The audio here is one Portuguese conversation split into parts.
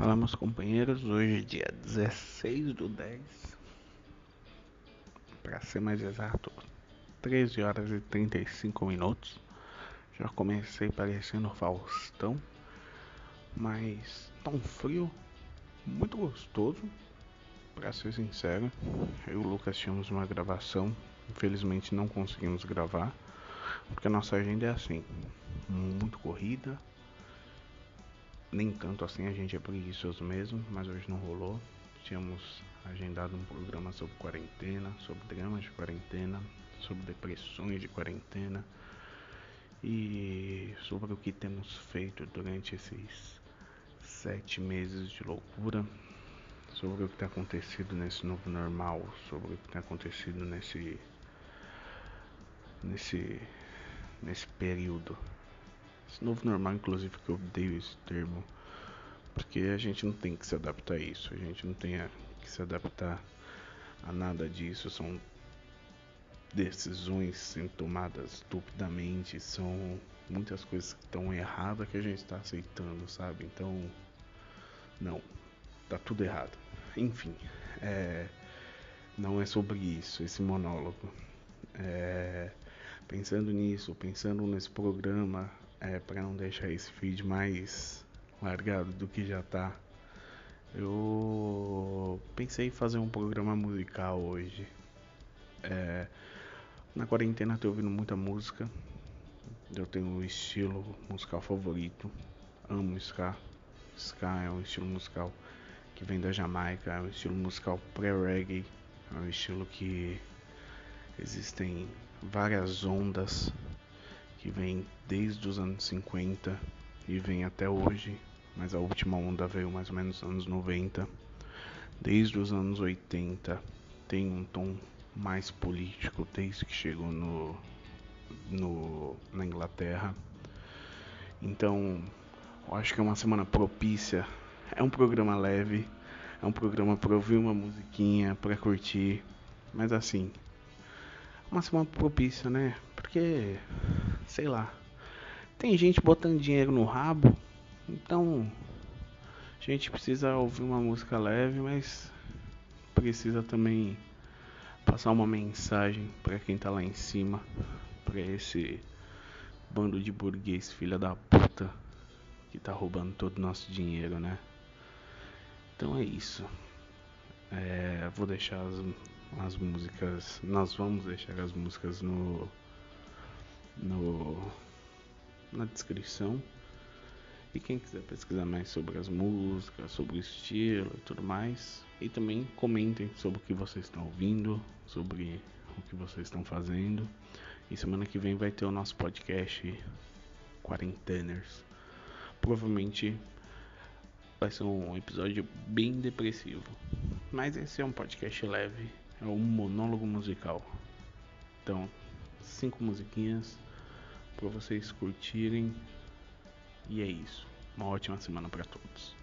Fala meus companheiros, hoje é dia 16 do 10 Para ser mais exato, 13 horas e 35 minutos. Já comecei parecendo Faustão Mas tá um frio muito gostoso Pra ser sincero, eu e o Lucas tínhamos uma gravação Infelizmente não conseguimos gravar Porque a nossa agenda é assim, muito corrida nem tanto assim, a gente é preguiçoso mesmo, mas hoje não rolou. Tínhamos agendado um programa sobre quarentena, sobre dramas de quarentena, sobre depressões de quarentena e sobre o que temos feito durante esses sete meses de loucura, sobre o que tem acontecido nesse novo normal, sobre o que tem acontecido nesse nesse nesse período esse novo normal, inclusive, que eu odeio esse termo. Porque a gente não tem que se adaptar a isso. A gente não tem que se adaptar a nada disso. São decisões tomadas estupidamente. São muitas coisas que estão erradas que a gente está aceitando, sabe? Então, não. Tá tudo errado. Enfim, é, não é sobre isso, esse monólogo. É, pensando nisso, pensando nesse programa, é, para não deixar esse feed mais largado do que já tá, eu pensei em fazer um programa musical hoje. É, na quarentena tô ouvindo muita música. Eu tenho um estilo musical favorito. Amo ska. Ska é um estilo musical que vem da Jamaica, é um estilo musical pré-reggae, é um estilo que existem várias ondas que vem desde os anos 50 e vem até hoje, mas a última onda veio mais ou menos nos anos 90. Desde os anos 80 tem um tom mais político desde que chegou no, no na Inglaterra. Então, eu acho que é uma semana propícia. É um programa leve, é um programa para ouvir uma musiquinha, para curtir, mas assim, uma semana propícia, né? Porque sei lá. Tem gente botando dinheiro no rabo, então a gente precisa ouvir uma música leve, mas precisa também passar uma mensagem para quem tá lá em cima, para esse bando de burguês filha da puta que tá roubando todo o nosso dinheiro, né? Então é isso. É, vou deixar as, as músicas, nós vamos deixar as músicas no no, na descrição. E quem quiser pesquisar mais sobre as músicas, sobre o estilo e tudo mais. E também comentem sobre o que vocês estão ouvindo, sobre o que vocês estão fazendo. E semana que vem vai ter o nosso podcast Quarenteners. Provavelmente vai ser um episódio bem depressivo. Mas esse é um podcast leve, é um monólogo musical. Então, cinco musiquinhas para vocês curtirem. E é isso. Uma ótima semana para todos.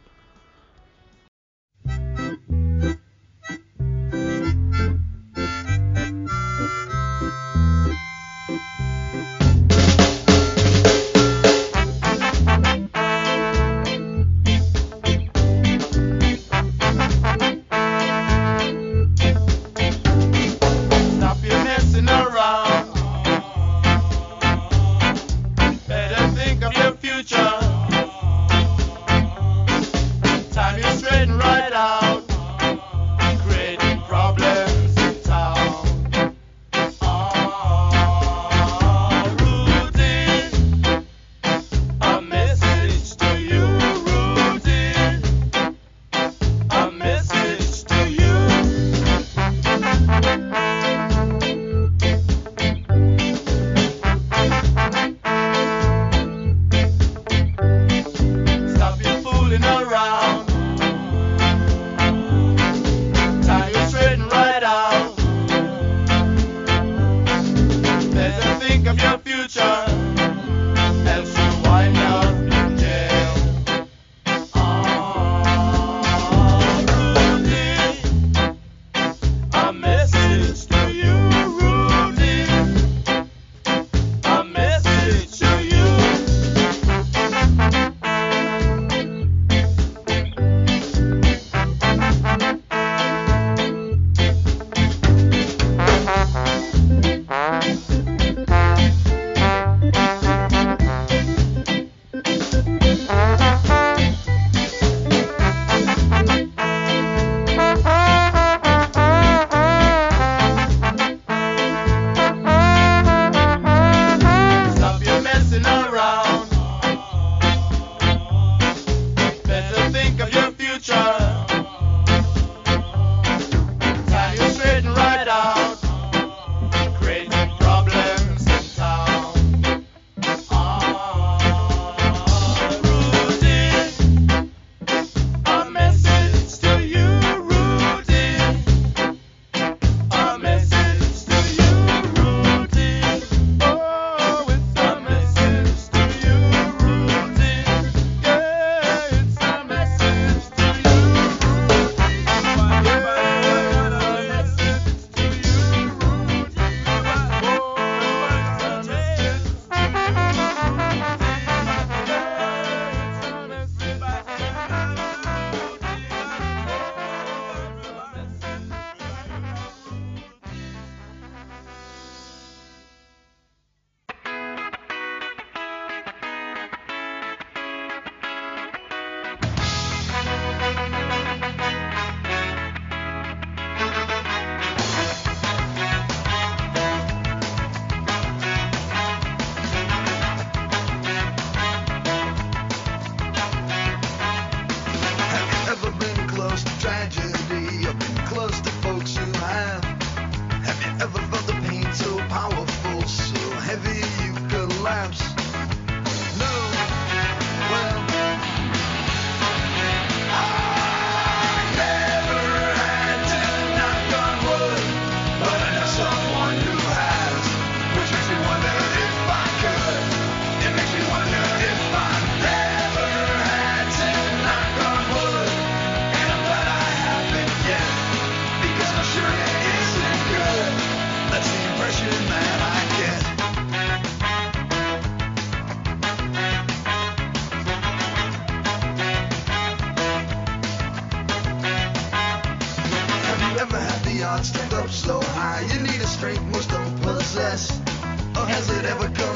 has it ever gone?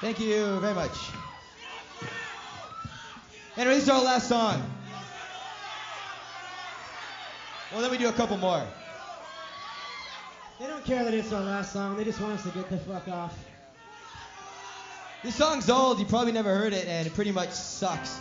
Thank you very much. Anyway, this is our last song. Well, then we do a couple more. They don't care that it's our last song. They just want us to get the fuck off. This song's old. You probably never heard it, and it pretty much sucks.